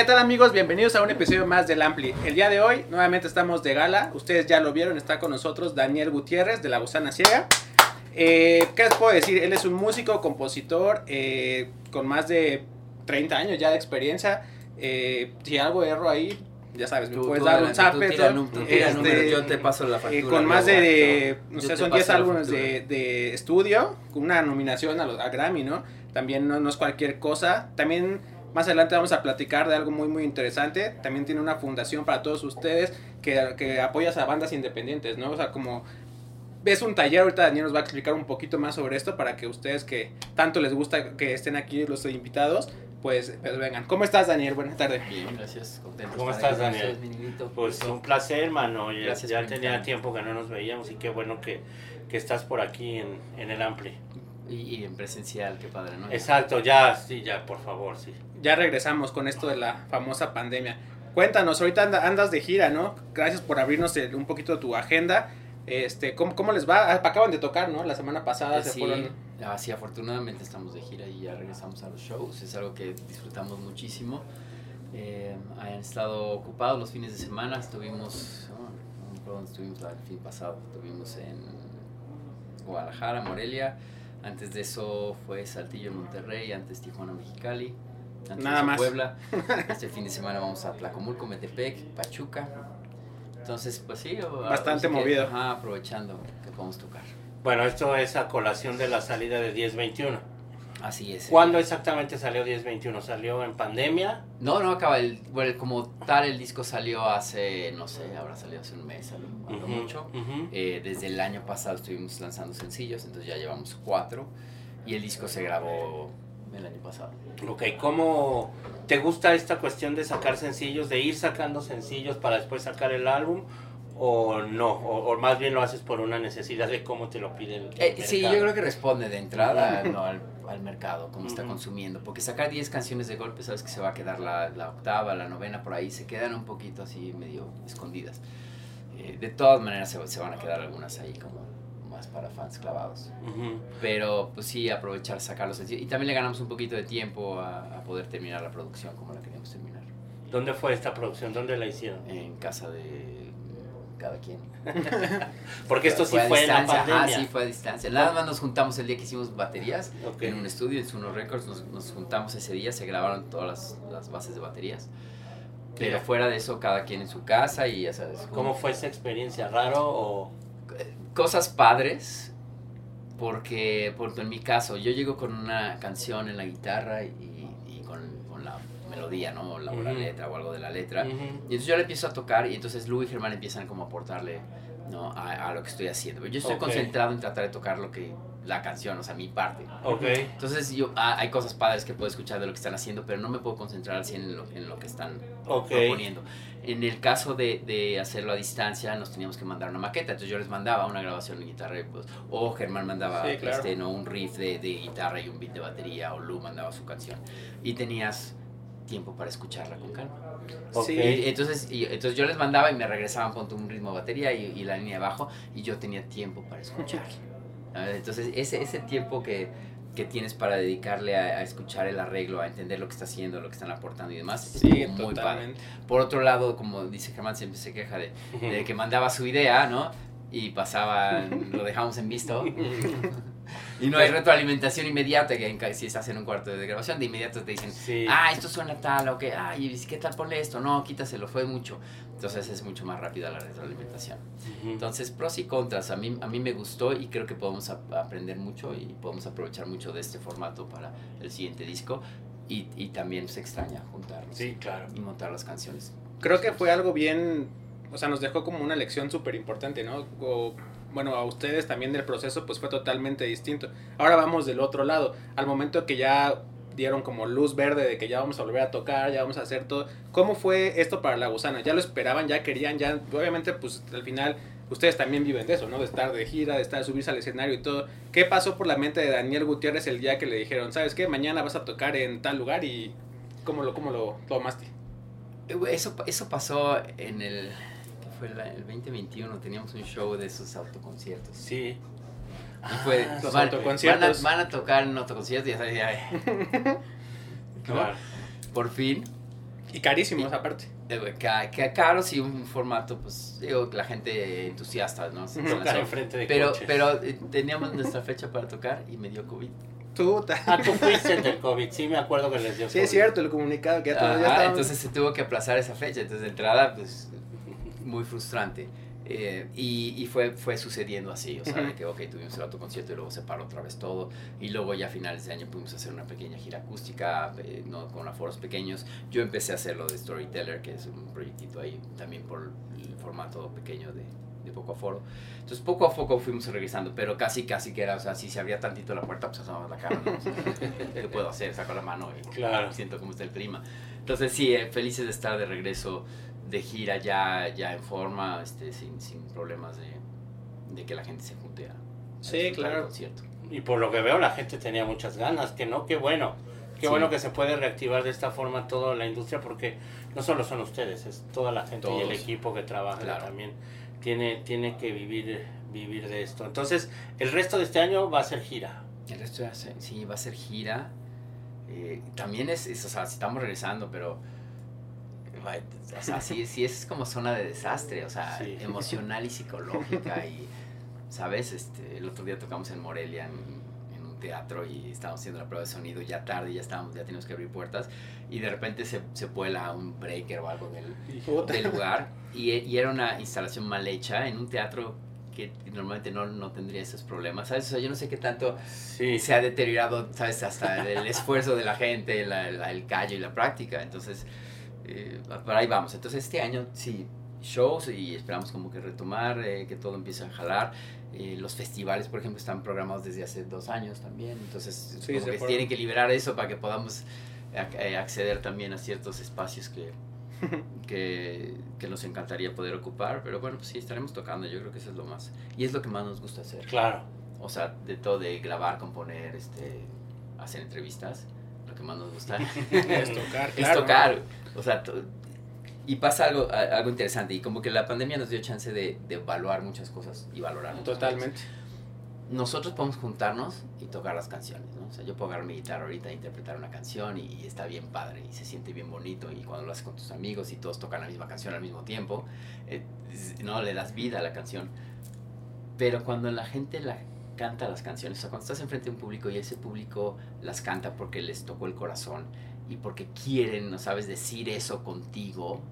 ¿Qué tal amigos? Bienvenidos a un episodio más del Ampli. El día de hoy nuevamente estamos de gala. Ustedes ya lo vieron, está con nosotros Daniel Gutiérrez de La Gusana Ciega. Eh, ¿Qué les puedo decir? Él es un músico, compositor, eh, con más de 30 años ya de experiencia. Eh, si algo erro ahí, ya sabes, me Tú- puedes tú dar un zape. Este, yo te paso la eh, factura. con más de, de- no sé, son paso 10 la álbumes de, de estudio, con una nominación a, los, a Grammy, ¿no? También no, no es cualquier cosa. También más adelante vamos a platicar de algo muy, muy interesante. También tiene una fundación para todos ustedes que, que apoyas a bandas independientes, ¿no? O sea, como ves un taller, ahorita Daniel nos va a explicar un poquito más sobre esto para que ustedes que tanto les gusta que estén aquí los invitados, pues, pues vengan. ¿Cómo estás, Daniel? Buenas tardes. Bien, gracias, contento. ¿Cómo estás, Daniel? niñito. Pues un placer, hermano. Ya, Gracias tenía tiempo que no nos veíamos y qué bueno que, que estás por aquí en, en el Ampli. Y, y en presencial, qué padre, ¿no? Exacto, ya, sí, ya, por favor, sí. Ya regresamos con esto de la famosa pandemia. Cuéntanos, ahorita anda- andas de gira, ¿no? Gracias por abrirnos un poquito tu agenda. Este, ¿cómo, cómo les va? Ah, Acaban de tocar, ¿no? La semana pasada Eh, se sí, fueron. ah, sí, afortunadamente estamos de gira y ya regresamos a los shows. Es algo que disfrutamos muchísimo. Eh, han estado ocupados los fines de semana. Estuvimos, oh, no me acuerdo dónde estuvimos el fin pasado. Estuvimos en Guadalajara, Morelia. Antes de eso fue Saltillo, Monterrey. Antes Tijuana, Mexicali. Antes Nada más. Puebla. Este fin de semana vamos a Tlacomulco, Metepec, Pachuca. Entonces, pues sí, Bastante así que, movido. ajá, aprovechando que podemos tocar. Bueno, esto es a colación de la salida de 1021. Así es. ¿Cuándo exactamente salió 1021? ¿Salió en pandemia? No, no acaba el, bueno, como tal el disco salió hace, no sé, habrá salido hace un mes, a lo, a lo Ujú, mucho. ujú. Eh, desde el año pasado estuvimos lanzando sencillos, entonces ya llevamos cuatro y el disco se grabó el año pasado. Ok, ¿cómo te gusta esta cuestión de sacar sencillos, de ir sacando sencillos para después sacar el álbum? ¿O no? ¿O, o más bien lo haces por una necesidad de cómo te lo pide el, el Eh, sí, yo creo que responde de entrada ¿no? al, al mercado, cómo está consumiendo, porque sacar 10 canciones de golpe, sabes que se va a quedar la, la octava, la novena por ahí, se quedan un poquito así medio escondidas. Eh, de todas maneras se, se van a quedar algunas ahí como más para fans clavados. Ujú. Pero pues sí, aprovechar, sacarlos. Y también le ganamos un poquito de tiempo a, a poder terminar la producción como la queríamos terminar. ¿Dónde fue esta producción? ¿Dónde la hicieron? En casa de cada quien. Porque esto sí a fue en la distancia. pandemia. Ah, sí, fue a distancia. Nada más nos juntamos el día que hicimos baterías Ok. en un estudio, en Suno Records. Nos, nos juntamos ese día, se grabaron todas las, las bases de baterías. Pero fuera de eso, cada quien en su casa y ya sabes. ¿Cómo fue esa experiencia? ¿Raro o...? Cosas padres porque por en mi caso yo llego con una canción en la guitarra y, y con, con la melodía no la, o la letra o algo de la letra Ujú. y entonces yo le empiezo a tocar y entonces Lu y Germán empiezan como a aportarle no a, a lo que estoy haciendo yo estoy Ok. concentrado en tratar de tocar lo que la canción o sea mi parte Ok. entonces yo ah, hay cosas padres que puedo escuchar de lo que están haciendo pero no me puedo concentrar al 100 en lo, en lo que están Ok. proponiendo. En el caso de, de hacerlo a distancia, nos teníamos que mandar una maqueta. Entonces yo les mandaba una grabación de guitarra, pues, o Germán mandaba Sí, claro. este, ¿no? un riff de, de guitarra y un beat de batería, o Lu mandaba su canción. Y tenías tiempo para escucharla con calma. Ok. Sí. Y entonces, y- entonces yo les mandaba y me regresaban con un ritmo de batería y, y la línea de bajo, y yo tenía tiempo para escuchar. ¿sabes? Entonces ese, ese tiempo que, que tienes para dedicarle a, a escuchar el arreglo, a entender lo que está haciendo, lo que están aportando y demás, es Sí, como muy padre. totalmente. Por otro lado, como dice Germán, siempre se queja de, de que mandaba su idea, ¿no? Y pasaba, lo dejamos en visto. y no hay retroalimentación inmediata, que en si estás en un cuarto de grabación, de inmediato te dicen, Sí. ah, esto suena tal, o que, ay, ¿qué tal ponle esto? No, quítaselo, fue mucho. Entonces es mucho más rápida la retroalimentación. Ujú. Entonces, pros y contras, a mí, a mí me gustó y creo que podemos ap- aprender mucho y podemos aprovechar mucho de este formato para el siguiente disco. Y, y también se extraña juntarnos Sí, claro. y montar las canciones. Creo que fue algo bien, o sea, nos dejó como una lección súper importante, ¿no? O, bueno, a ustedes también del proceso pues fue totalmente distinto. Ahora vamos del otro lado, al momento que ya dieron como luz verde de que ya vamos a volver a tocar, ya vamos a hacer todo. ¿Cómo fue esto para la gusana? ¿Ya lo esperaban, ya querían, ya, obviamente pues al final ustedes también viven de eso, ¿no? De estar de gira, de estar, subirse al escenario y todo. ¿Qué pasó por la mente de Daniel Gutiérrez el día que le dijeron, sabes qué, mañana vas a tocar en tal lugar y cómo lo, cómo lo tomaste? Eso, eso pasó en el, ¿qué fue la- el 2021, teníamos un show de esos autoconciertos. Sí. Y fue, Ah, los van, autoconciertos. Van a, van a tocar en autoconciertos y ya sabes, ya, ¿no? Claro. Por fin. Y carísimos aparte. Eh, ca- ca- caro sí un formato pues digo la gente entusiasta no Se Tocar lanzó. enfrente de pero coches. pero eh, teníamos nuestra fecha para tocar y me dio covid Tú, Ah, tú fuiste el del COVID, sí me acuerdo que les dio Sí, COVID. es cierto, el comunicado que ya todos ya Ajá, estaban- entonces se tuvo que aplazar esa fecha entonces de entrada pues muy frustrante Eh, y, y fue, fue sucediendo así, o sea, de que, ok, tuvimos el autoconcierto y luego se paró otra vez todo, y luego ya a finales de año pudimos hacer una pequeña gira acústica, eh, no, con aforos pequeños. Yo empecé a hacer lo de Storyteller, que es un proyectito ahí también por el formato pequeño de, de poco aforo. Entonces, poco a poco fuimos regresando, pero casi, casi que era, o sea, si se abría tantito la puerta, pues asomaba la cara, ¿no? ¿Qué puedo hacer? Saco la mano y Claro. siento cómo está el clima. Entonces, sí, eh, felices de estar de regreso de gira ya, ya en forma, este, sin, sin problemas de, de que la gente se junte a, a Sí, claro. concierto. Y por lo que veo, la gente tenía muchas ganas, que no, qué bueno. Qué Sí. bueno que se puede reactivar de esta forma toda la industria, porque no solo son ustedes, es toda la gente y el equipo que trabaja Claro. también. Tiene, tiene que vivir, vivir de esto. Entonces, el resto de este año va a ser gira. El resto se- sí, va a ser gira. Eh, también es, es, o sea, estamos regresando, pero o sea, sí, sí es como zona de desastre, o sea, Sí. emocional y psicológica y, ¿sabes? Este, el otro día tocamos en Morelia en, en un teatro y estábamos haciendo la prueba de sonido ya tarde, ya estábamos, ya teníamos que abrir puertas y de repente se, se vuela un breaker o algo del, del lugar y, y era una instalación mal hecha en un teatro que normalmente no, no tendría esos problemas, ¿sabes? O sea, yo no sé qué tanto Sí, se ha deteriorado, ¿sabes? Hasta el esfuerzo de la gente, la- la- el callo y la práctica. Entonces, eh, por ahí vamos. Entonces, este año sí, shows y esperamos como que retomar, eh, que todo empiece a jalar. Eh, los festivales, por ejemplo, están programados desde hace dos años también. Entonces, Sí, como se que fueron. tienen que liberar eso para que podamos eh, acceder también a ciertos espacios que, que, que nos encantaría poder ocupar. Pero bueno, pues sí, estaremos tocando. Yo creo que eso es lo más. Y es lo que más nos gusta hacer. claro. O sea, de todo, de grabar, componer, este, hacer entrevistas, lo que más nos gusta Es tocar, es claro. tocar. O sea, y pasa algo, algo interesante, y como que la pandemia nos dio chance de, de evaluar muchas cosas y valorar Totalmente. cosas. Nosotros podemos juntarnos y tocar las canciones, ¿no? O sea, yo puedo agarrar mi guitarra ahorita e interpretar una canción y, y está bien padre y se siente bien bonito y cuando lo haces con tus amigos y todos tocan la misma canción al mismo tiempo, eh, es- no le das vida a la canción. Pero cuando la gente la canta las canciones, o sea, cuando estás enfrente de un público y ese público las canta porque les tocó el corazón y porque quieren, no sabes, decir eso contigo,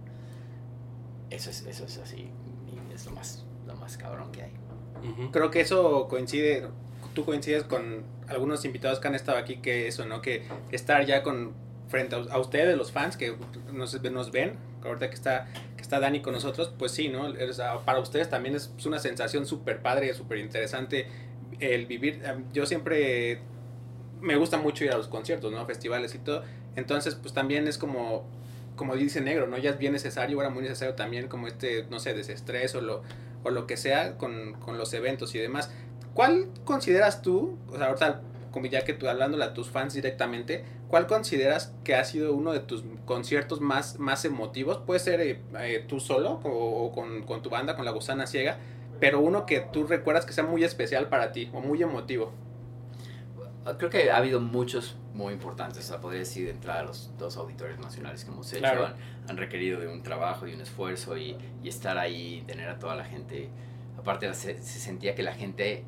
eso es, eso es así, y es lo más, lo más cabrón que hay. Ujú. Creo que eso coincide, tú coincides con algunos invitados que han estado aquí, que eso, ¿no? Que estar ya con frente a, a ustedes, los fans que nos, nos ven, ahorita que está, que está Dani con nosotros, pues sí, ¿no? O sea, para ustedes también es una sensación súper padre, súper interesante el vivir. eh, Yo siempre me gusta mucho ir a los conciertos, ¿no? Festivales y todo. Entonces, pues también es como, como dice Negro, ¿no? Ya es bien necesario, era muy necesario también como este, no sé, desestrés o lo, o lo que sea con, con los eventos y demás. ¿Cuál consideras tú, o sea, ahorita ya que tú hablando a tus fans directamente, ¿cuál consideras que ha sido uno de tus conciertos más, más emotivos? Puede ser eh, eh, tú solo o, o con, con tu banda, con la gusana ciega, pero uno que tú recuerdas que sea muy especial para ti o muy emotivo. Creo que ha habido muchos muy importantes, o sea, podría decir de entrada los dos auditorios nacionales que hemos hecho, Claro. han, han requerido de un trabajo y un esfuerzo y, y estar ahí, tener a toda la gente, aparte se, se sentía que la gente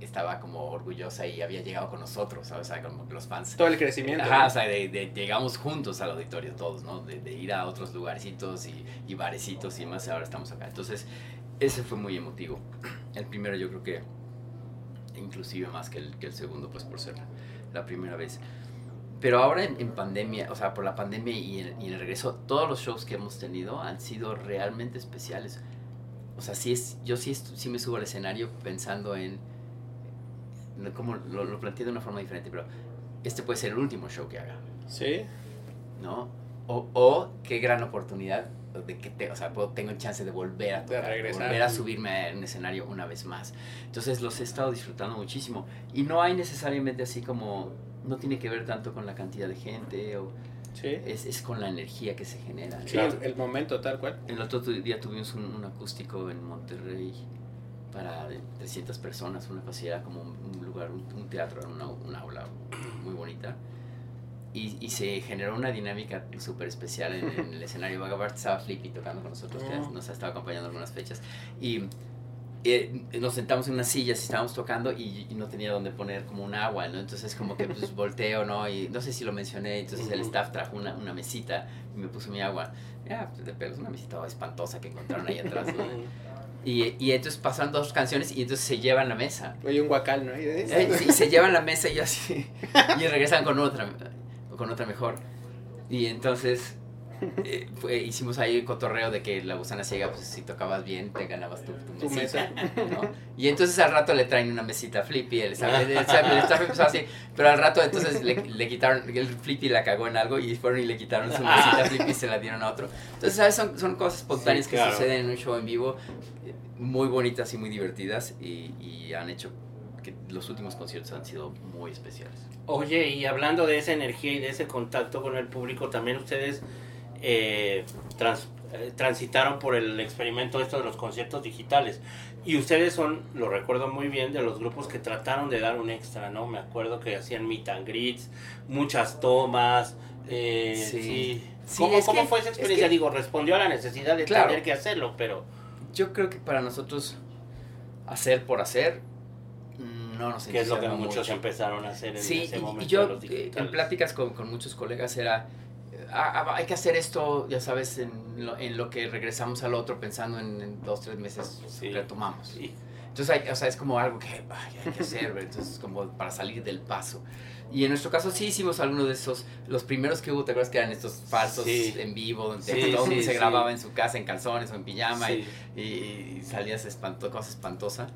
estaba como orgullosa y había llegado con nosotros, ¿sabes? O sea, como que los fans Todo el crecimiento. Ajá, ¿no? o sea, de, de- llegamos juntos al auditorio todos, ¿no? De, de ir a otros lugarcitos y, y barecitos y más, ahora estamos acá. Entonces, ese fue muy emotivo. El primero yo creo que, inclusive más que el, que el segundo, pues por ser la, la primera vez. Pero ahora en, en pandemia, o sea, por la pandemia y el, y el regreso, todos los shows que hemos tenido han sido realmente especiales. O sea, sí es, yo sí, sí me subo al escenario pensando en, como lo, lo planteé de una forma diferente, pero este puede ser el último show que haga, Sí. ¿no? O, o qué gran oportunidad de que te, o sea, puedo- tengo chance de volver a De tocar, regresar. volver a subirme a un escenario una vez más. Entonces los he estado disfrutando muchísimo y no hay necesariamente así como no tiene que ver tanto con la cantidad de gente o Sí. es, es con la energía que se genera. Sí, el, el momento tal cual. El otro día tuvimos un, un acústico en Monterrey para de 300 personas, una cosa como un, un lugar, un, un teatro, una, una aula muy bonita. Y, y se generó una dinámica súper especial en, en el escenario. Vagabart estaba Flippy tocando con nosotros, que Mm. nos ha estado acompañando en algunas fechas. Y eh, nos sentamos en unas sillas y estábamos tocando y, y no tenía donde poner como un agua, ¿no? Entonces como que pues volteo, ¿no? Y no sé si lo mencioné, entonces el staff trajo una, una mesita y me puso mi agua. Ya, pues de pelos, una mesita espantosa que encontraron ahí atrás, ¿no? Y, y entonces pasan dos canciones y entonces se llevan la mesa. Oye, un guacal, ¿no? Y Eh, se llevan la mesa y yo así. Y regresan con otra, con otra mejor. Y entonces eh, fue- hicimos ahí el cotorreo de que la gusana ciega, pues si tocabas bien, te ganabas tu, tu Tu mesita. mesa. ¿no? Y entonces al rato le traen una mesita Flippy, el el staff- el staff empezó así, pero al rato entonces le, le quitaron, el Flippy la cagó en algo y fueron y le quitaron su mesita Flippy y se la dieron a otro. Entonces, ¿sabes? Son, son cosas espontáneas Sí, que suceden en un show en vivo, eh, muy bonitas y muy divertidas y, y han hecho que los últimos conciertos han sido muy especiales. Oye, y hablando de esa energía y de ese contacto con el público, también ustedes eh, trans- eh, transitaron por el experimento esto de los conciertos digitales. Y ustedes son, lo recuerdo muy bien, de los grupos que trataron de dar un extra, ¿no? Me acuerdo que hacían meet and greets, muchas tomas. eh, Sí. sí. Sí, ¿Cómo, es cómo que- fue esa es experiencia? que- Digo, respondió a la necesidad de Claro. tener que hacerlo, pero... Yo creo que para nosotros hacer por hacer no nos que es lo que muchos mucho. empezaron a hacer en Sí, ese y- momento y yo los eh, en pláticas con, con muchos colegas era, ah, ah, hay que hacer esto, ya sabes, en lo, en lo que regresamos al otro pensando en, en dos, tres meses Sí. retomamos. Sí. Entonces, hay, o sea, es como algo que ay, hay que hacer, entonces como para salir del paso. Y en nuestro caso sí hicimos algunos de esos, los primeros que hubo, ¿te acuerdas que eran estos falsos Sí. en vivo, donde Sí, todo el mundo sí, se sí. grababa en su casa en calzones o en pijama y, y salías espanto, cosa espantosa.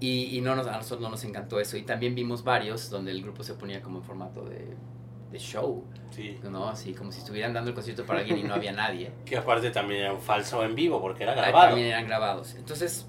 Y, y no nos, a nosotros no nos encantó eso. Y también vimos varios donde el grupo se ponía como en formato de, de show, Sí. ¿no? Así como si estuvieran dando el concierto para alguien y no había nadie. Que aparte también era un falso en vivo, porque era grabado. También eran grabados. Entonces,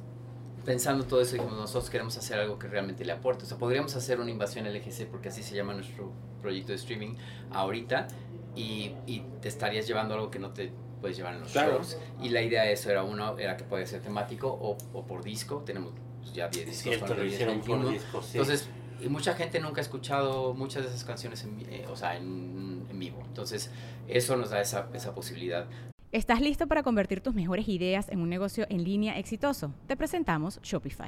pensando todo eso, dijimos, nosotros queremos hacer algo que realmente le aporte. O sea, podríamos hacer una invasión LGC, porque así se llama nuestro proyecto de streaming ahorita, y, y te estarías llevando algo que no te puedes llevar en los Claro. shows. Y la idea de eso era, uno, era que podía ser temático o, o por disco. Tenemos pues, ya 10 Es discos. cierto, lo hicieron 1021. por disco, sí. Entonces, y mucha gente nunca ha escuchado muchas de esas canciones en, eh, o sea, en, en vivo. Entonces, eso nos da esa, esa posibilidad. ¿Estás listo para convertir tus mejores ideas en un negocio en línea exitoso? Te presentamos Shopify.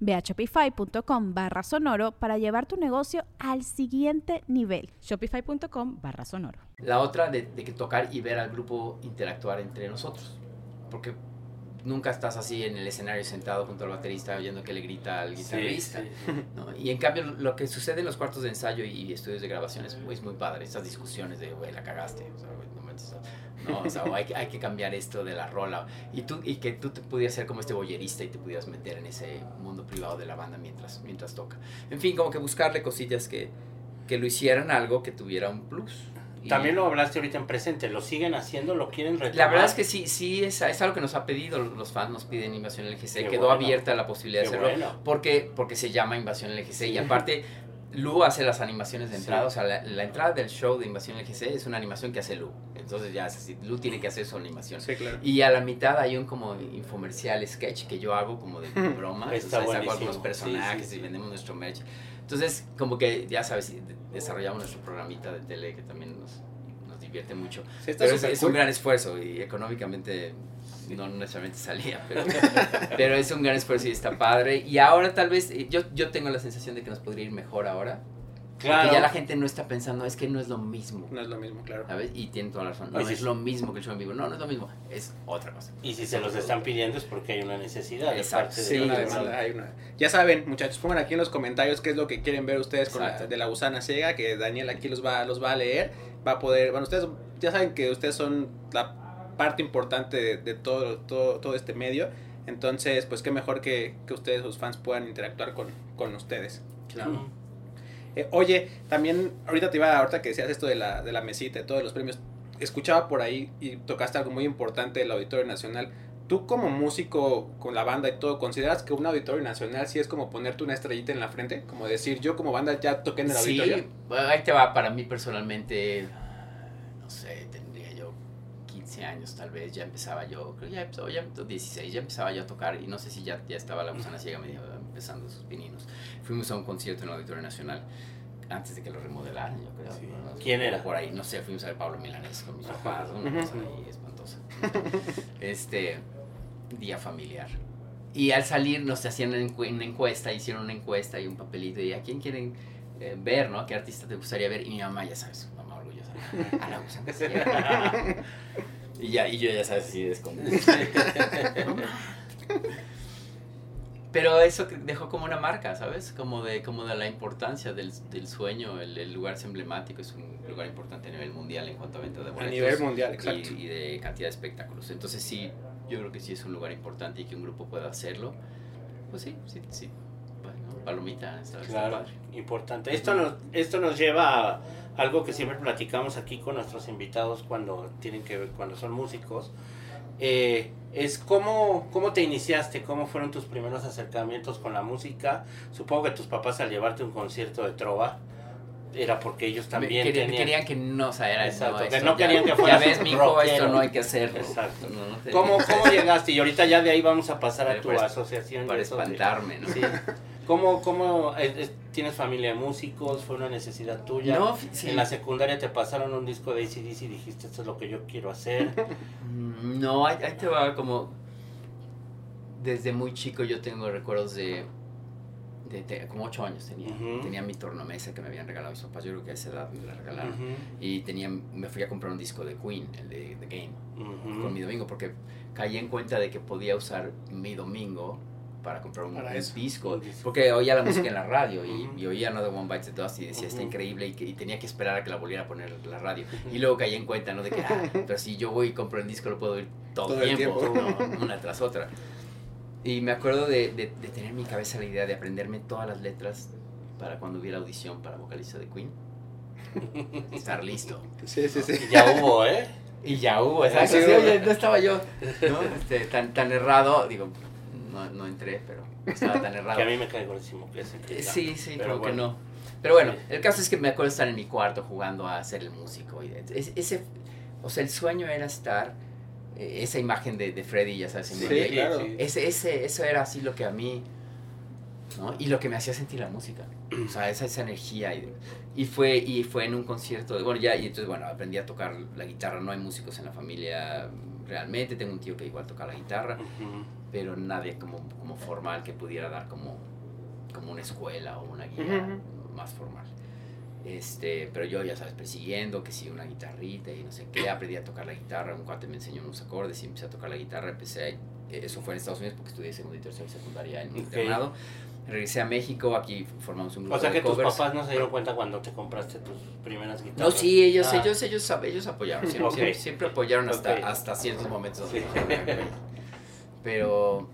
Ve a shopify.com barra sonoro para llevar tu negocio al siguiente nivel. Shopify.com barra sonoro. La otra de, de que tocar y ver al grupo interactuar entre nosotros. Porque nunca estás así en el escenario sentado junto al baterista oyendo que le grita al Sí, guitarrista. sí. ¿no? Y en cambio lo que sucede en los cuartos de ensayo y estudios de grabación es, muy- es muy padre. Esas discusiones de, güey, la cagaste. O sea, güey, no o sea, o hay, que- hay que cambiar esto de la rola. Y, tú, y que tú te pudieras ser como este boyerista y te pudieras meter en ese mundo privado de la banda mientras, mientras toca. En fin, como que buscarle cosillas que, que lo hicieran algo que tuviera un plus. También lo hablaste ahorita en presente, ¿lo siguen haciendo? ¿Lo quieren retomar? la verdad es que sí, sí es, es algo que nos ha pedido, los fans nos piden Invasión LGC, Qué quedó bueno. abierta la posibilidad Qué de hacerlo, bueno. porque, porque se llama Invasión LGC Sí. y aparte Lu hace las animaciones de Sí. entrada, o sea, la, la entrada del show de Invasión LGC es una animación que hace Lu, entonces ya es así, Lu tiene que hacer su animación. Sí, claro. Y a la mitad hay un como infomercial sketch que yo hago como de broma. Está o sea, saco algunos personajes Sí, sí, sí. y vendemos nuestro merch. Entonces, como que ya sabes, de- desarrollamos nuestro programita de tele que también nos, nos divierte mucho. Sí, está Pero es, es un gran esfuerzo y económicamente no necesariamente salía, pero, pero es un gran esfuerzo y está padre. Y ahora tal vez, eh, yo, yo tengo la sensación de que nos podría ir mejor ahora Claro. Porque ya la gente no está pensando, es que no es lo mismo. No es lo mismo, claro. ¿Sabes? Y tiene toda la razón. No es lo mismo que el show en vivo. No, no es lo mismo. Es otra cosa. Y si se los están pidiendo es porque hay una necesidad de Exacto, parte de Sí, Sí, una demanda, hay una. Ya saben, muchachos, pongan aquí en los comentarios qué es lo que quieren ver ustedes con la, Exacto. de la gusana ciega, que Daniel aquí los va, los va a leer, va a poder, bueno, ustedes ya saben que ustedes son la parte importante de, de todo, todo, todo este medio, entonces, pues qué mejor que, que ustedes, sus fans, puedan interactuar con, con ustedes. Claro. Eh, oye, también, ahorita te iba, ahorita que decías esto de la, de la mesita, de todos los premios, escuchaba por ahí y tocaste algo muy importante del Auditorio Nacional. Tú como músico con la banda y todo, ¿consideras que un Auditorio Nacional sí es como ponerte una estrellita en la frente? Como decir, yo como banda ya toqué en el Sí, auditorio. bueno, ahí te va. Para mí personalmente, no sé, 15 años tal vez. Ya empezaba yo, creo ya empezó, ya 16, ya empezaba yo a tocar. Y no sé si ya, ya estaba la gusana ciega medio empezando sus pininos. Fuimos a un concierto en el Auditorio Nacional. Antes de que lo remodelaran, yo creo. Sí. ¿no? ¿Quién era? Por ahí, no sé, fuimos a ver Pablo Milanés con mis papás, una cosa ahí espantosa. Este, día familiar. Y al salir nos hacían una encuesta, hicieron una encuesta y un papelito y a quién quieren eh, ver, ¿no? ¿Qué artista te gustaría ver? Y mi mamá, ya sabes, mamá orgullosa, a la gusana ciega. Y ya, y yo ya sabes, así es como... Pero eso dejó como una marca, ¿sabes? Como de, como de la importancia del, del sueño, el, el lugar es emblemático, es un lugar importante a nivel mundial en cuanto a venta de A boletos. nivel mundial, y, exacto. y de cantidad de espectáculos. Entonces sí, yo creo que sí es un lugar importante y que un grupo pueda hacerlo. Pues sí, sí, sí. Bueno, palomita, está, está Claro, padre. importante. Esto nos, esto nos lleva a algo que siempre platicamos aquí con nuestros invitados cuando tienen que ver, cuando son músicos. Eh, es cómo, cómo te iniciaste, cómo fueron tus primeros acercamientos con la música. Supongo que tus papás al llevarte un concierto de trova era porque ellos también querían, tenían... querían que no, o sea, era Exacto, no, que no ya- querían que Ya fueras ves, mi hijo, esto no hay que hacerlo. Exacto. No, no te- ¿Cómo, ¿Cómo llegaste? Y ahorita ya de ahí vamos a pasar a tu asociación. Para eso de- espantarme, ¿no? Sí. ¿Cómo, cómo tienes familia de músicos? ¿Fue una necesidad tuya? No, sí. En la secundaria te pasaron un disco de ACDC y dijiste, esto es lo que yo quiero hacer. Mm, No, ahí, ahí te va como... Desde muy chico yo tengo recuerdos de... de, de- como ocho años tenía. Tenía mi tornamesa que me habían regalado mis papás. Yo creo que a esa edad me la regalaron. Y tenía, me fui a comprar un disco de Queen, el de The Game, con mi domingo, porque caí en cuenta de que podía usar mi domingo para comprar un, Para un disco. Porque oía la música en la radio y, Ujú. y oía No de One Bites the Dust y decía, está increíble y, que, y tenía que esperar a que la volviera a poner la radio. Y luego caí en cuenta, ¿no? De que, ah, pero si yo voy y compro el disco lo puedo oír todo, Todo el el tiempo, tiempo. ¿no? una tras otra. Y me acuerdo de, de, de tener en mi cabeza la idea de aprenderme todas las letras para cuando hubiera audición para vocalista de Queen. Estar listo. Sí, sí, sí. Y ya hubo, ¿eh? Y ya hubo, exacto. Sí, Sí, no estaba yo ¿no? Este, tan, tan errado, digo, no, no entré, pero estaba tan errado. Que a mí me cae gordísimo que ese que Eh, ya. Sí, sí, Pero que bueno. no. Pero bueno, Sí. el caso es que me acuerdo estar en mi cuarto jugando a ser el músico. Y es- ese, o sea, el sueño era estar, eh, esa imagen de, de Freddy, ya sabes, en Sí, claro. ese, ese, eso era así lo que a mí, ¿no? Y lo que me hacía sentir la música. O sea, esa, esa energía. Y, y fue, y fue en un concierto, de- bueno, ya, y entonces, bueno, aprendí a tocar la guitarra. No hay músicos en la familia realmente. Tengo un tío que igual toca la guitarra, Ujú. Pero nadie como, como formal que pudiera dar como, como una escuela o una guía Ujú. más formal. Este, pero yo, ya sabes, persiguiendo, que sí, una guitarrita y no sé qué, aprendí a tocar la guitarra, un cuate me enseñó unos acordes y empecé a tocar la guitarra, empecé a, eh, eso fue en Estados Unidos porque estudié segundo y tercero secundaria en un Ok. internado, regresé a México, aquí formamos un grupo O sea que de tus papás no se dieron cuenta cuando te compraste tus primeras guitarras. No, sí, ellos, Ah. ellos, ellos, ellos apoyaron, siempre, Ok. siempre, siempre apoyaron hasta, Ok. hasta ciertos momentos. Sí. Pero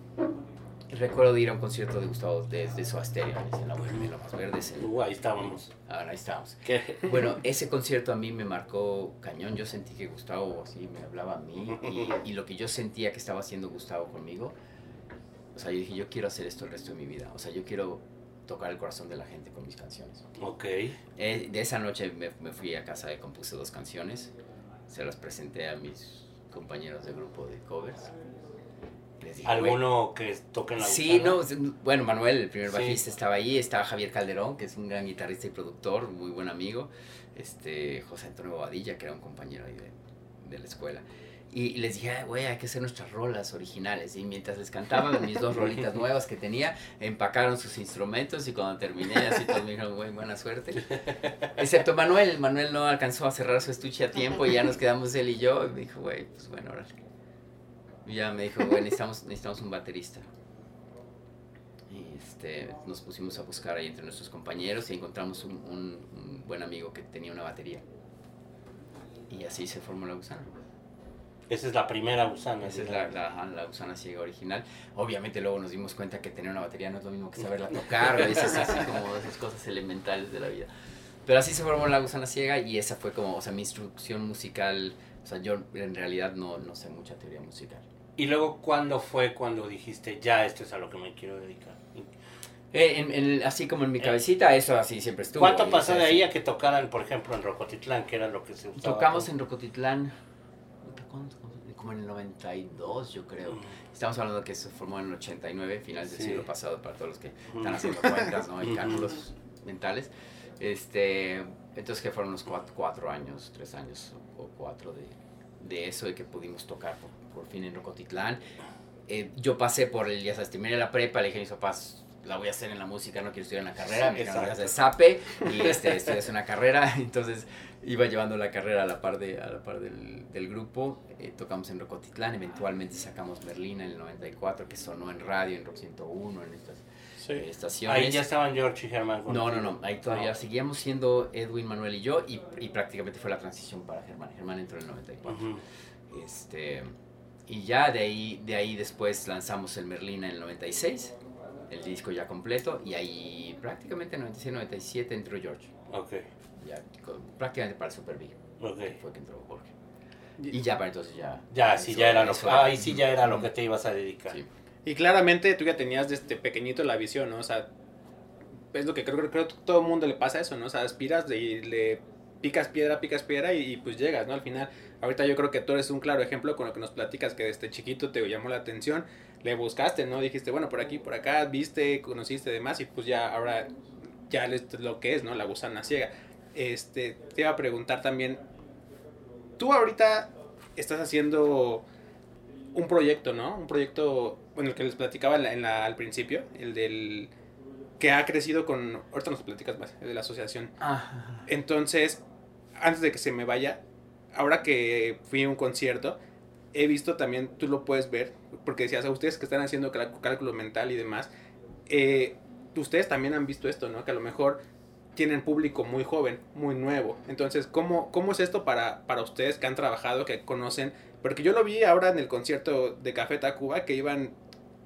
recuerdo de ir a un concierto de Gustavo de, de Soda Stereo, en la URM, lo más verdes, en- Uh, ahí estábamos. ahora ahí estamos. ¿Qué? Bueno, ese concierto a mí me marcó cañón. Yo sentí que Gustavo así me hablaba a mí y, y lo que yo sentía que estaba haciendo Gustavo conmigo. O sea, yo dije, yo quiero hacer esto el resto de mi vida. O sea, yo quiero tocar el corazón de la gente con mis canciones. Ok. Eh, de esa noche me, me fui a casa y compuse dos canciones. Se las presenté a mis compañeros de grupo de covers. Les dije, "Güey, ¿Alguno que toque en la Sí, guitarra? no, bueno, Manuel, el primer Sí. bajista, estaba ahí, estaba Javier Calderón, que es un gran guitarrista y productor, muy buen amigo, este, José Antonio Bobadilla, que era un compañero ahí de, de la escuela. Y les dije, "Ay, güey, hay que hacer nuestras rolas originales. Y mientras les cantaba mis dos rolitas nuevas que tenía, empacaron sus instrumentos y cuando terminé, así todos me dijeron, güey, buena suerte. Excepto Manuel, Manuel no alcanzó a cerrar su estuche a tiempo y ya nos quedamos él y yo. Y me dijo, güey, pues bueno, órale. Y ya me dijo, güey, necesitamos, necesitamos un baterista. Y este, nos pusimos a buscar ahí entre nuestros compañeros y encontramos un, un- un buen amigo que tenía una batería. Y así se formó la gusana. Esa es la primera gusana. Esa es la, la, la gusana ciega original. Obviamente luego nos dimos cuenta que tener una batería no es lo mismo que saberla tocar, esas así como esas cosas elementales de la vida. Pero así se formó la gusana ciega y esa fue como, o sea, mi instrucción musical. O sea, yo en realidad no, no sé mucha teoría musical. Y luego, ¿cuándo fue cuando dijiste, ya, esto es a lo que me quiero dedicar? Eh, en- en- así como en mi cabecita, eso así siempre estuvo. ¿Cuánto pasó o de ahí a que tocaran, por ejemplo, en Rocotitlán, que era lo que se usaba? Tocamos en Rocotitlán, como en el 92, yo creo. Mm. Estamos hablando de que se formó en el 89, finales del Sí. siglo pasado, para todos los que Ujú. están haciendo cuentas ¿no? y cálculos mentales. Este, entonces que fueron unos cuatro, cuatro años, tres años o cuatro de, de eso y que pudimos tocar por, por fin en Rocotitlán. Eh, yo pasé por el, ya sabes, terminé la prepa, le dije a mis papás, la voy a hacer en la música, no quiero estudiar en la carrera, me dijeron, hacer SAPE y este, estudias una carrera, entonces iba llevando la carrera a la par, de, a la par del, del grupo, eh, tocamos en Rocotitlán, eventualmente sacamos Merlina en el 94, que sonó en radio, en Rock 101, en estas eh, estaciones. Ahí ya estaban George y Germán. No, no, no, ahí todavía No. seguíamos siendo Edwin, Manuel y yo y, y prácticamente fue la transición para Germán. Germán entró en el 94. Ujú. Este, y ya de ahí, de ahí después lanzamos el Merlina en el 96, el disco ya completo, y ahí prácticamente en 96-97 entró George, Ok, ya, co- prácticamente para el Super Big, ok. fue que entró Jorge. Y ya para entonces ya... Ya, sí, eso- ya era lo, eso ahí sí ya era lo que te ibas a dedicar. sí. Y claramente tú ya tenías desde pequeñito la visión, ¿no? O sea, es lo que creo, creo que todo el mundo le pasa eso, ¿no? O sea, aspiras y le picas piedra, picas piedra y, y, pues llegas, ¿no? Al final, ahorita yo creo que tú eres un claro ejemplo con lo que nos platicas, que desde chiquito te llamó la atención, le buscaste, ¿no? Dijiste, bueno, por aquí, por acá, viste, conociste demás y pues ya ahora ya es lo que es, ¿no? La gusana ciega. Este, te iba a preguntar también, tú ahorita estás haciendo un proyecto, ¿no? Un proyecto, bueno, el que les platicaba en la- en la- al principio, el del que ha crecido con, ahorita nos platicas más, el de la asociación. Ah, Entonces, antes de que se me vaya, ahora que fui a un concierto, he visto también, tú lo puedes ver, porque decías a ustedes que están haciendo cálculo mental y demás, eh, ustedes también han visto esto, ¿no? Que a lo mejor tienen público muy joven, muy nuevo. Entonces, ¿cómo, cómo es esto para, para ustedes que han trabajado, que conocen? Porque yo lo vi ahora en el concierto de Café Tacuba, que iban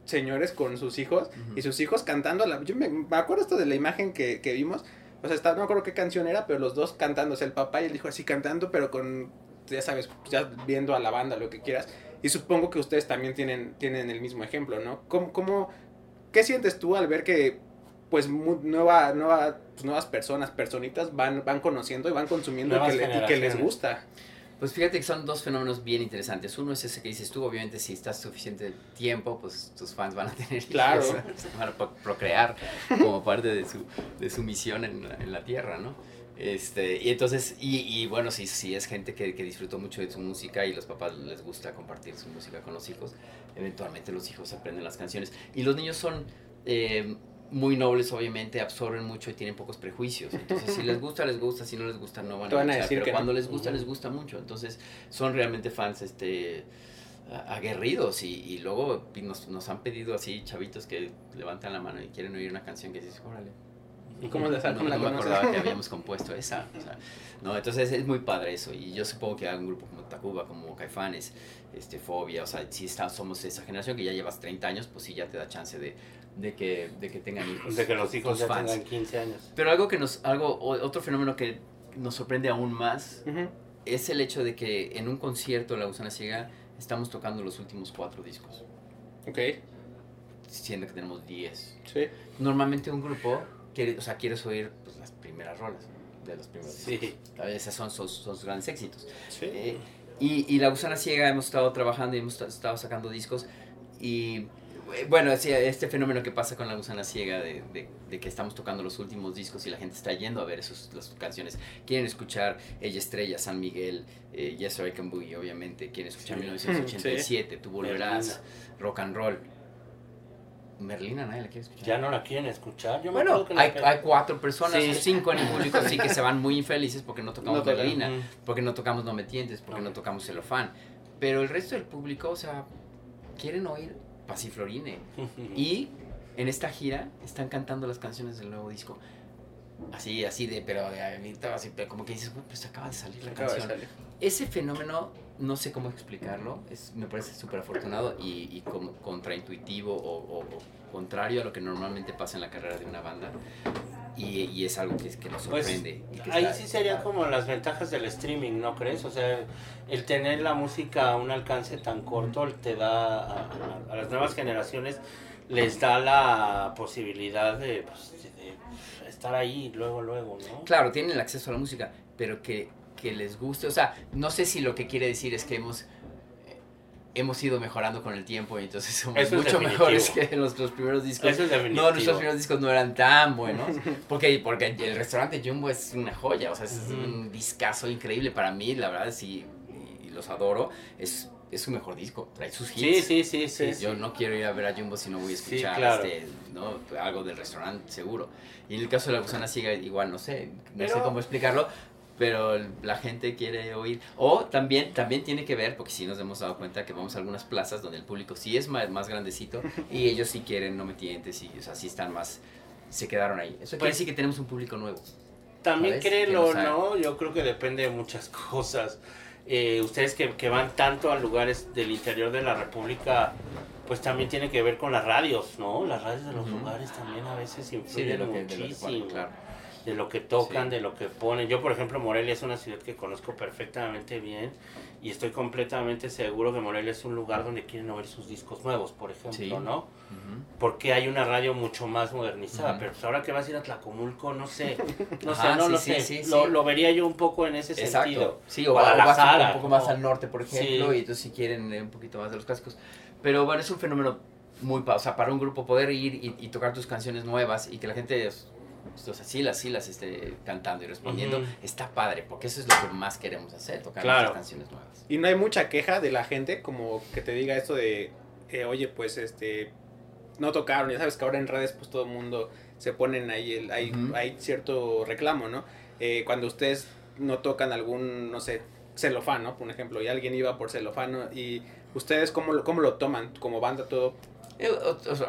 señores con sus hijos Ujú. y sus hijos cantando. La, yo me, me acuerdo esto de la imagen que, que vimos. O sea, está, no me acuerdo qué canción era, pero los dos cantando. O sea, el papá y el hijo así cantando, pero con, ya sabes, ya viendo a la banda, lo que quieras. Y supongo que ustedes también tienen, tienen el mismo ejemplo, ¿no? ¿Cómo, cómo, ¿Qué sientes tú al ver que, pues, nueva, nueva, pues, nuevas personas, personitas, van, van conociendo y van consumiendo y que, le- y que les gusta? Pues fíjate que son dos fenómenos bien interesantes. Uno es ese que dices tú, obviamente si estás suficiente tiempo, pues tus fans van a tener Claro. van a procrear como parte de su, de su misión en, la- en la Tierra, ¿no? Este, y entonces, y, y bueno, si, si es gente que, que disfrutó mucho de su música y los papás les gusta compartir su música con los hijos, eventualmente los hijos aprenden las canciones. Y los niños son eh, muy nobles, obviamente, absorben mucho y tienen pocos prejuicios. Entonces, si les gusta, les gusta, si no les gusta, no van a, luchar, decir Pero que no. cuando les gusta, les gusta mucho. Entonces, son realmente fans este aguerridos y, y luego nos, nos han pedido así chavitos que levantan la mano y quieren oír una canción que dices, órale. ¿Y cómo, les, No, cómo la no me acordaba que habíamos compuesto esa. o sea, no, entonces es muy padre eso. Y yo supongo que hay un grupo como Tacuba, como Caifanes, este, Fobia, o sea, si está, somos esa generación que ya llevas 30 años, pues sí ya te da chance de, de, que, de que tengan hijos. De que los hijos ya fans. tengan 15 años. Pero algo que nos, algo, otro fenómeno que nos sorprende aún más Ujú. es el hecho de que en un concierto de La Gusana Ciega estamos tocando los últimos cuatro discos, Ok, siendo que tenemos 10. sí. Normalmente un grupo, quiere, o sea, quieres oír pues, las primeras rolas de los primeros Sí. discos. A veces Esos son sus, sus grandes éxitos. Sí. Eh, y, y La Gusana Ciega hemos estado trabajando y hemos ta- estado sacando discos y Bueno, sí, este fenómeno que pasa con la gusana ciega de, de- de que estamos tocando los últimos discos y la gente está yendo a ver esos, las canciones. Quieren escuchar Ella Estrella, San Miguel, eh, Yes I Can Boogie, obviamente. Quieren escuchar Sí. 1987, Tú Volverás, Rock and Roll. Merlina, nadie la quiere escuchar. Ya no la quieren escuchar. Yo Bueno, hay, hay cuatro personas Sí. o cinco en el público sí que se van muy infelices porque no tocamos No. Merlina, Ujú. porque no tocamos No Me Tientes, porque no, No. tocamos Celofán. Pero el resto del público, o sea, quieren oír Pasiflorine. Y en esta gira están cantando las canciones del nuevo disco. Así, así de, pero de ahorita, así, pero como que dices, "Uy, pues acaba de salir la Acaba de canción. salir. Ese fenómeno, no sé cómo explicarlo, es, me parece súper afortunado y, y como contraintuitivo o, o- o contrario a lo que normalmente pasa en la carrera de una banda. Y, y es algo que, que nos Pues, sorprende. y que Ahí está- sí serían como las ventajas del streaming, ¿no crees? O sea, el tener la música a un alcance tan corto te da a, las nuevas generaciones les da la posibilidad de, pues, de- de estar ahí luego, luego, ¿no? Claro, tienen el acceso a la música, pero que, que les guste. O sea, no sé si lo que quiere decir es que hemos, hemos ido mejorando con el tiempo y entonces somos Eso mucho mejores que nuestros primeros discos. Eso es definitivo. No, nuestros primeros discos no eran tan buenos. Porque, porque el restaurante Jumbo es una joya, o sea, es Ujú. un discazo increíble para mí, la verdad, sí, y, los adoro. Es, es su mejor disco, trae sus Sí, hits. sí, sí, sí. Yo no quiero ir a ver a Jumbo si no voy a Sí, escuchar claro. este, ¿no? algo del restaurante, seguro. Y en el caso de la gusana ciega, igual no sé, no sé Pero- cómo explicarlo, pero la gente quiere oír. O también, también tiene que ver, porque sí nos hemos dado cuenta que vamos a algunas plazas donde el público sí es más, más grandecito y ellos sí quieren no me tientes y o sea, sí están más, se quedaron ahí. Eso quiere Pues- decir que tenemos un público nuevo. También. Que créelo, no. Yo creo que depende de muchas cosas. Eh, ustedes que, que van tanto a lugares del interior de la República, pues también tiene que ver con las radios, ¿no? Las radios de los lugares también a veces influyen que, que muchísimo. ponen, claro. De lo que tocan, Sí. de lo que ponen. Yo, por ejemplo, Morelia es una ciudad que conozco perfectamente bien y estoy completamente seguro que Morelia es un lugar donde quieren oír sus discos nuevos, por ejemplo, Sí. ¿no? Porque hay una radio mucho más modernizada, Ujú. pero pues ahora que vas a ir a Tlacomulco, no sé, no sé, Ajá, no sí, sé, sí, lo, vería yo un poco en ese sentido. Exacto. Sí, o, o vas un, poco más al norte, por ejemplo, Sí. y entonces si quieren un poquito más de los clásicos. Pero bueno, es un fenómeno muy, o sea, para un grupo poder ir y, y tocar tus canciones nuevas y que la gente, o sea, sí las, sí las esté cantando y respondiendo, está padre, porque eso es lo que más queremos hacer, tocar Claro. nuestras canciones nuevas. Y no hay mucha queja de la gente como que te diga esto de, eh, oye, pues este, no tocaron. Ya sabes que ahora en redes pues todo el mundo se ponen ahí, el, hay, hay cierto reclamo, ¿no? Eh, cuando ustedes no tocan algún, no sé, celofán, ¿no? Por ejemplo, y alguien iba por celofán, ¿no? Y ustedes cómo lo, cómo lo toman como banda todo. Eh,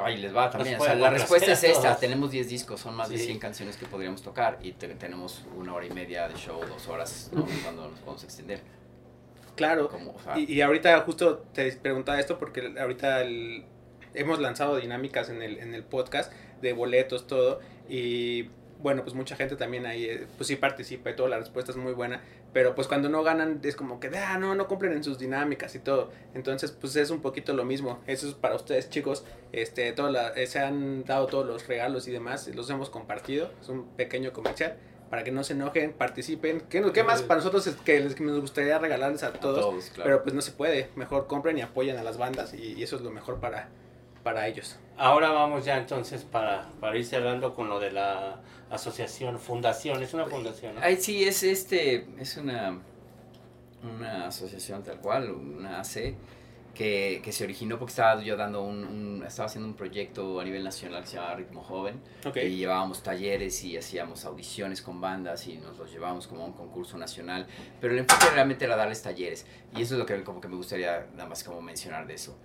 ahí les va también. O sea, la respuesta es esta. Tenemos 10 discos, son más de Sí. 100 canciones que podríamos tocar y te- tenemos una hora y media de show, dos horas, ¿no? cuando nos podemos extender. Claro. Como, o sea, Y, y ahorita justo te preguntaba esto porque ahorita el- hemos lanzado dinámicas en el, en el podcast de boletos, todo. Y bueno, pues mucha gente también ahí, eh, pues sí participa y todo, la respuesta es muy buena. Pero pues cuando no ganan es como que, ah, no, no cumplen en sus dinámicas y todo. Entonces pues es un poquito lo mismo. Eso es para ustedes chicos. Este, toda la- eh, se han dado todos los regalos y demás. Los hemos compartido. Es un pequeño comercial. Para que no se enojen, participen. ¿Qué, qué más para nosotros es que les- que nos gustaría regalarles a a todos? todos, claro. Pero pues no se puede. Mejor compren y apoyen a las bandas y, y eso es lo mejor para, para ellos. Ahora vamos ya entonces para, para ir cerrando con lo de la asociación, fundación, es una fundación, ¿no? Ay, sí, es este, es una, una asociación tal cual, una AC, que, que se originó porque estaba yo dando un, un- estaba haciendo un proyecto a nivel nacional que se llamaba Ritmo Joven, Ok. y llevábamos talleres y hacíamos audiciones con bandas y nos los llevábamos como a un concurso nacional, pero el enfoque realmente era darles talleres, y eso es lo que como que me gustaría nada más como mencionar de eso.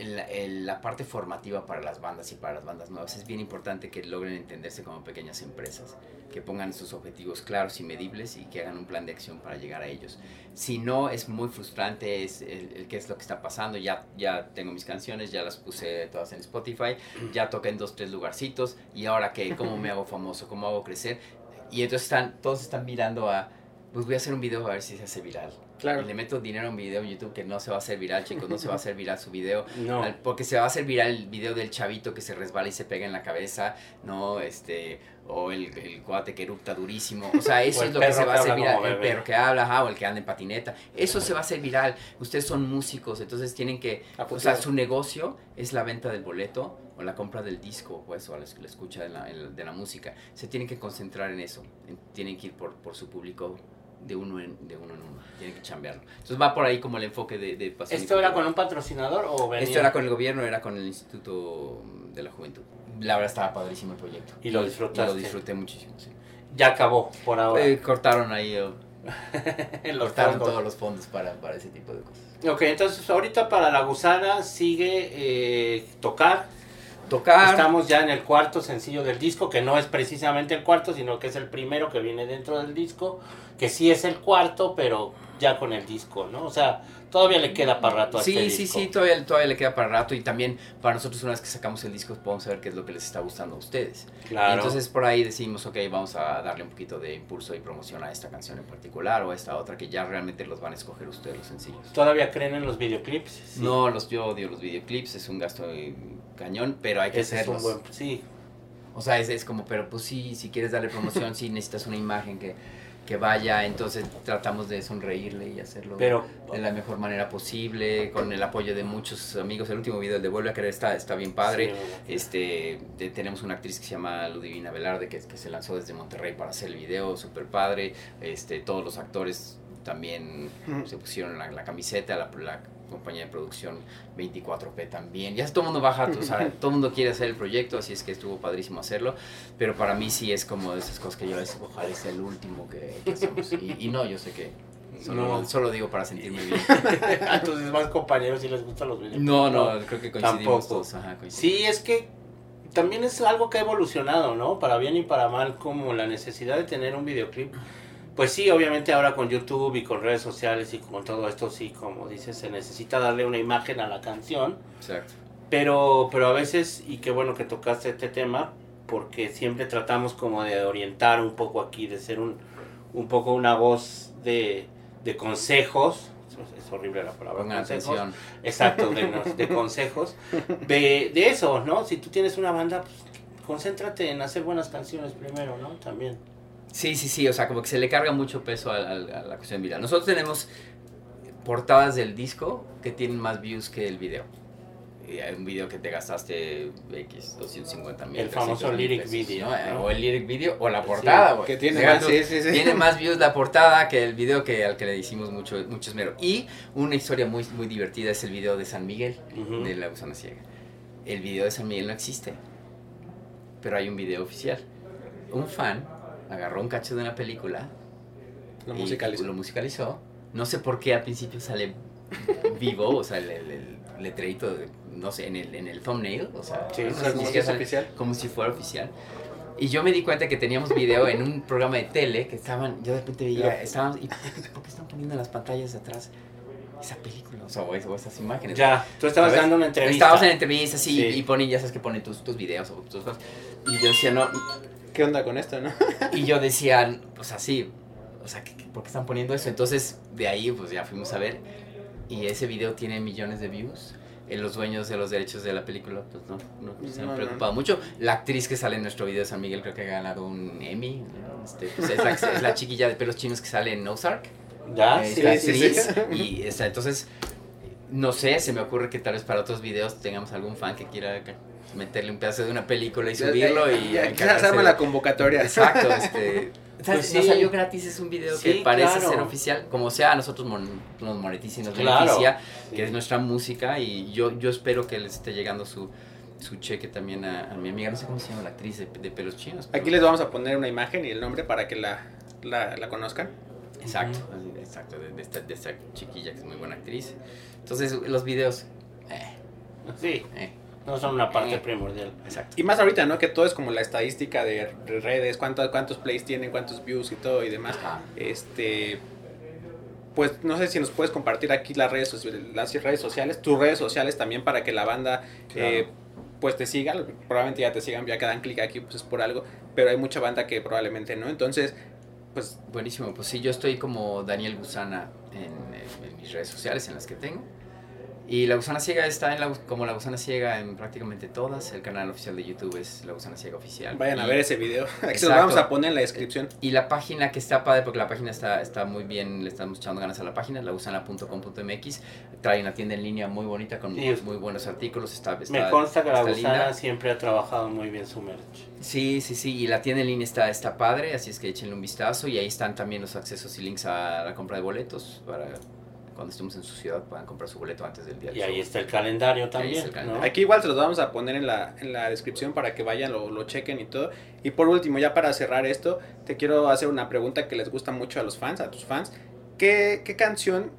El- la parte formativa para las bandas y para las bandas nuevas es bien importante que logren entenderse como pequeñas empresas, que pongan sus objetivos claros y medibles y que hagan un plan de acción para llegar a ellos. Si no, es muy frustrante es el, el qué es lo que está pasando. Ya, ya tengo mis canciones, ya las puse todas en Spotify, ya toqué en dos, tres lugarcitos y ahora qué, cómo me hago famoso, cómo hago crecer. Y entonces están, todos están mirando a, pues voy a hacer un video a ver si se hace viral. Claro. Y le meto dinero a un video en YouTube que no se va a hacer viral, chicos, no se va a hacer viral su video. No. Al- Porque se va a hacer viral el video del chavito que se resbala y se pega en la cabeza, ¿no? Este, o el, el cuate que eructa durísimo. O sea, eso O es lo que se va a hacer viral. El perro que habla, ajá, o el que anda en patineta. Eso se va a hacer viral. Ustedes son músicos, entonces tienen que... O sea, su negocio es la venta del boleto o la compra del disco, pues, o la, la escucha de la, de la música. Se tienen que concentrar en eso. en- tienen que ir por, por su público de uno en, de uno en uno. Tienen que chambearlo. Entonces va por ahí como el enfoque de, de Pasión y ¿Esto era con un patrocinador o venía? Esto era con el gobierno, era con el Instituto de la Juventud. La verdad estaba padrísimo el proyecto. Y lo Y disfrutaste. lo disfruté muchísimo, sí. Ya acabó por ahora. Eh, cortaron ahí, Los cortaron fondos. todos los fondos para, para ese tipo de cosas. Ok, entonces ahorita para la gusana sigue eh, tocar. Estamos ya en el cuarto sencillo del disco, que no es precisamente el cuarto, sino que es el primero que viene dentro del disco, que sí es el cuarto, pero ya con el disco, ¿no? O sea, todavía le queda para rato a Sí, este sí, disco. sí, todavía, todavía le queda para rato y también para nosotros una vez que sacamos el disco podemos saber qué es lo que les está gustando a ustedes. Claro. Entonces por ahí decimos, ok, vamos a darle un poquito de impulso y promoción a esta canción en particular o a esta otra que ya realmente los van a escoger ustedes los sencillos. ¿Todavía creen en los videoclips? Sí. No, los yo odio los videoclips, es un gasto de cañón, pero hay que Ese es un hacerlos. buen... Sí, O sea, es, es como, pero pues sí, si quieres darle promoción, sí necesitas una imagen que, que vaya, entonces tratamos de sonreírle y hacerlo pero... de la mejor manera posible, con el apoyo de muchos amigos. El último video, el de Vuelve a Querer, está, está bien padre. Sí, Este, de- tenemos una actriz que se llama Ludivina Velarde, que, que se lanzó desde Monterrey para hacer el video, súper padre. Este, todos los actores también se pusieron la, la camiseta, la, la compañía de producción 24P también. Ya todo el mundo baja, o sea, todo el mundo quiere hacer el proyecto, así es que estuvo padrísimo hacerlo. Pero para mí sí es como de esas cosas que yo es, ojalá sea el último que, que hacemos. Y, y no, yo sé que solo, No. solo digo para sentirme bien. tus demás compañeros sí les gustan los videoclips. No, no, creo que coincidimos Tampoco. todos. Ajá, coincidimos. Sí, es que también es algo que ha evolucionado, ¿no? Para bien y para mal, como la necesidad de tener un videoclip. Pues sí, obviamente ahora con YouTube y con redes sociales y con todo esto, sí, como dices, se necesita darle una imagen a la canción. Exacto. Pero, pero a veces, y qué bueno que tocaste este tema, porque siempre tratamos como de orientar un poco aquí, de ser un, un poco una voz de, de consejos. Es horrible la palabra. Pongan consejos. atención. Exacto, de consejos. De, de eso, ¿no? Si tú tienes una banda, pues concéntrate en hacer buenas canciones primero, ¿no? También. Sí, sí, sí, o sea, como que se le carga mucho peso al- al- a, la cuestión viral. Nosotros tenemos portadas del disco que tienen más views que el video. Y hay un video que te gastaste X, 250 mil. El famoso lyric video, ¿no? O el lyric video o la portada, güey. Que tiene más, sí, sí, sí. Tiene más views la portada que el video que al que le hicimos mucho, mucho esmero. Y una historia muy, muy divertida es el video de San Miguel, Ujú. de La Gusana Ciega. El video de San Miguel no existe, pero hay un video oficial. Un fan agarró un cacho de una película Lo y musicalizó. lo musicalizó. No sé por qué al principio sale vivo, o sea, el, el, el letrerito, de- no sé, en el, en el thumbnail, o sea, Sí, o sea, como si sale- oficial. como si fuera oficial. Y yo me di cuenta que teníamos video en un programa de tele que estaban, yo de repente veía, estaban, ¿y por qué, están poniendo en las pantallas de atrás esa película? O sea, o, es- o esas imágenes. Ya, tú estabas ¿Sabes? dando una entrevista. Estábamos en entrevistas sí, Sí. y ponen, ya sabes que ponen tus, tus videos o tus cosas. Y yo decía, no, ¿Qué onda con esto, no? y yo decía, o sea, sí, o sea, ¿qué- qué- ¿por qué están poniendo eso? Entonces, de ahí, pues ya fuimos a ver. Y ese video tiene millones de views. Eh, los dueños de los derechos de la película, pues no, no se han No, preocupado mucho. La actriz que sale en nuestro video de San Miguel creo que ha ganado un Emmy. Este, pues, es, la, es la chiquilla de pelos chinos que sale en Ozark. Ya, es sí, la sí, sí. actriz. Y entonces, no sé, se me ocurre que tal vez para otros videos tengamos algún fan que quiera meterle un pedazo de una película y subirlo y Ya, se arma la convocatoria. Exacto, este. Pues Nos salió gratis, es un video que parece claro. ser oficial. Como sea, a nosotros mon- nos monetiza y nos Claro. beneficia, Sí. que es nuestra música. Y yo, yo espero que les esté llegando su, su cheque también a, a mi amiga, no sé cómo se llama la actriz de, de pelos chinos. pero- Aquí les vamos a poner una imagen y el nombre para que la, la, la conozcan. Exacto, exacto, de, de esta, de esta chiquilla que es muy buena actriz. Entonces, los videos. eh, Sí, eh, no son una parte Eh. primordial. exacto. Y más ahorita, ¿no? Que todo es como la estadística de redes, cuántos, cuántos plays tienen, cuántos views y todo y demás. Ajá. Este. Pues no sé si nos puedes compartir aquí las redes, las redes sociales, tus redes sociales también para que la banda eh, pues te siga. Probablemente ya te sigan, ya que dan clic aquí, pues es por algo. Pero hay mucha banda que probablemente no. Entonces, pues Buenísimo, pues sí, yo estoy como Daniel Gusana en, en- en mis redes sociales, en las que tengo. Y La Gusana Ciega está en la, como La Gusana Ciega en prácticamente todas. El canal oficial de YouTube es La Gusana Ciega Oficial. vayan a ver ese video. Aquí se lo vamos a poner en la descripción. Y la página que está padre, porque la página está, está muy bien, le estamos echando ganas a la página, lausana.com.mx. Trae una tienda en línea muy bonita con Sí, muy, buenos artículos. Está, está- Me consta que la gusana linda. siempre ha trabajado muy bien su merch. Sí, sí, sí, y la tienda en línea está, está padre, así es que échenle un vistazo y ahí están también los accesos y links a la compra de boletos para cuando estemos en su ciudad puedan comprar su boleto antes del día. del Y ahí show. está el calendario también. está el calendario. ¿no? Aquí igual se los vamos a poner en la, en la descripción para que vayan, lo, lo chequen y todo. Y por último, ya para cerrar esto, te quiero hacer una pregunta que les gusta mucho a los fans, a tus fans. ¿Qué, qué canción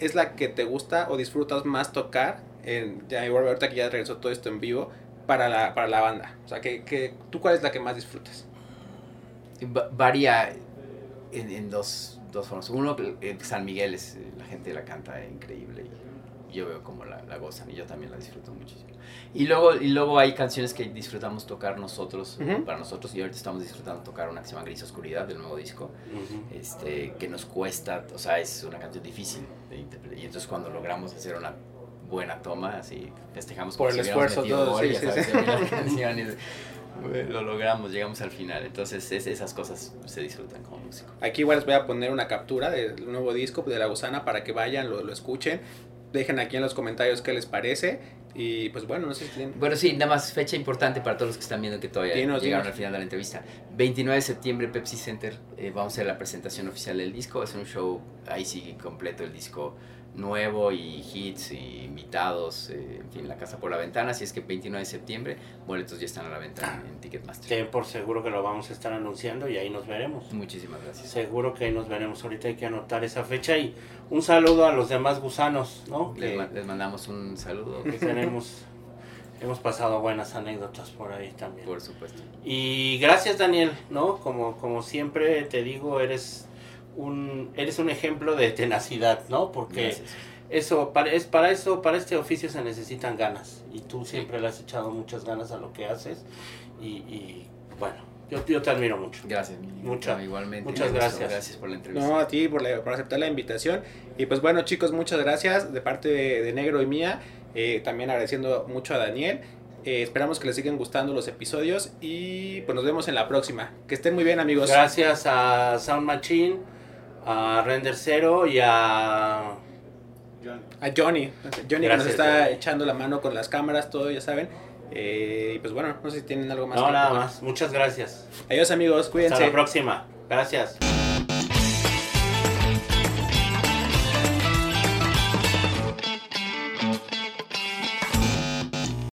es la que te gusta o disfrutas más tocar? En, ya igual ahorita que ya regresó todo esto en vivo para la, para la banda. O sea, que, que, ¿tú cuál es la que más disfrutas? Va- varía en, en dos, dos formas. Uno, el San Miguel, es, eh, la gente la canta increíble y yo veo como la, la gozan y yo también la disfruto muchísimo. Y luego, y luego hay canciones que disfrutamos tocar nosotros, eh, Ujú. para nosotros, y ahorita estamos disfrutando tocar una que se llama Gris Oscuridad del nuevo disco. Ujú. este, que nos cuesta, o sea, es una canción difícil de interpretar. Y entonces cuando logramos hacer una buena toma, así festejamos Por el esfuerzo, todo, sí, sí, sí. Lo logramos, llegamos al final. Entonces es- esas cosas se disfrutan como músico. Aquí igual les voy a poner una captura del nuevo disco de La Gusana para que vayan, lo, lo escuchen. Dejen aquí en los comentarios qué les parece. Y pues bueno, no sé si tienen... Bueno, sí, nada más fecha importante para todos los que están viendo que todavía Dinos, llegaron dinos. al final de la entrevista. 29 de septiembre, Pepsi Center, eh, vamos a hacer la presentación oficial del disco. Es un show, ahí sí, completo el disco nuevo y hits y invitados, eh, en fin, la casa por la ventana. Así es que 29 de septiembre, boletos ya están a la venta en Ticketmaster. Ten por seguro que lo vamos a estar anunciando y ahí nos veremos. Muchísimas gracias. Seguro que ahí nos veremos. Ahorita hay que anotar esa fecha y un saludo a los demás gusanos, ¿no? Les, Que, les mandamos un saludo, que tenemos, hemos pasado buenas anécdotas por ahí también. por supuesto. Y gracias Daniel, ¿no? Como, como siempre te digo, eres un, eres un ejemplo de tenacidad, ¿no? Porque Gracias. eso, para, es, para eso, para este oficio se necesitan ganas. Y tú siempre le has echado muchas ganas a lo que haces. Y, y, bueno, yo, yo te admiro mucho. Gracias. Mucha- No, igualmente. muchas gracias. Gracias por la entrevista. No, a ti por, la- por aceptar la invitación. Y pues bueno, chicos, muchas gracias de parte de, de Negro y mía. Eh, también agradeciendo mucho a Daniel. Eh, esperamos que les sigan gustando los episodios. Y pues nos vemos en la próxima. Que estén muy bien, amigos. Gracias a Sound Machine, a Render Zero y a... A Johnny. Johnny que nos está Johnny. echando la mano con las cámaras, todo, ya saben. Eh, y pues bueno, no sé si tienen algo más. No, que nada más. Muchas gracias. Adiós, amigos. Cuídense. Hasta la próxima. Gracias.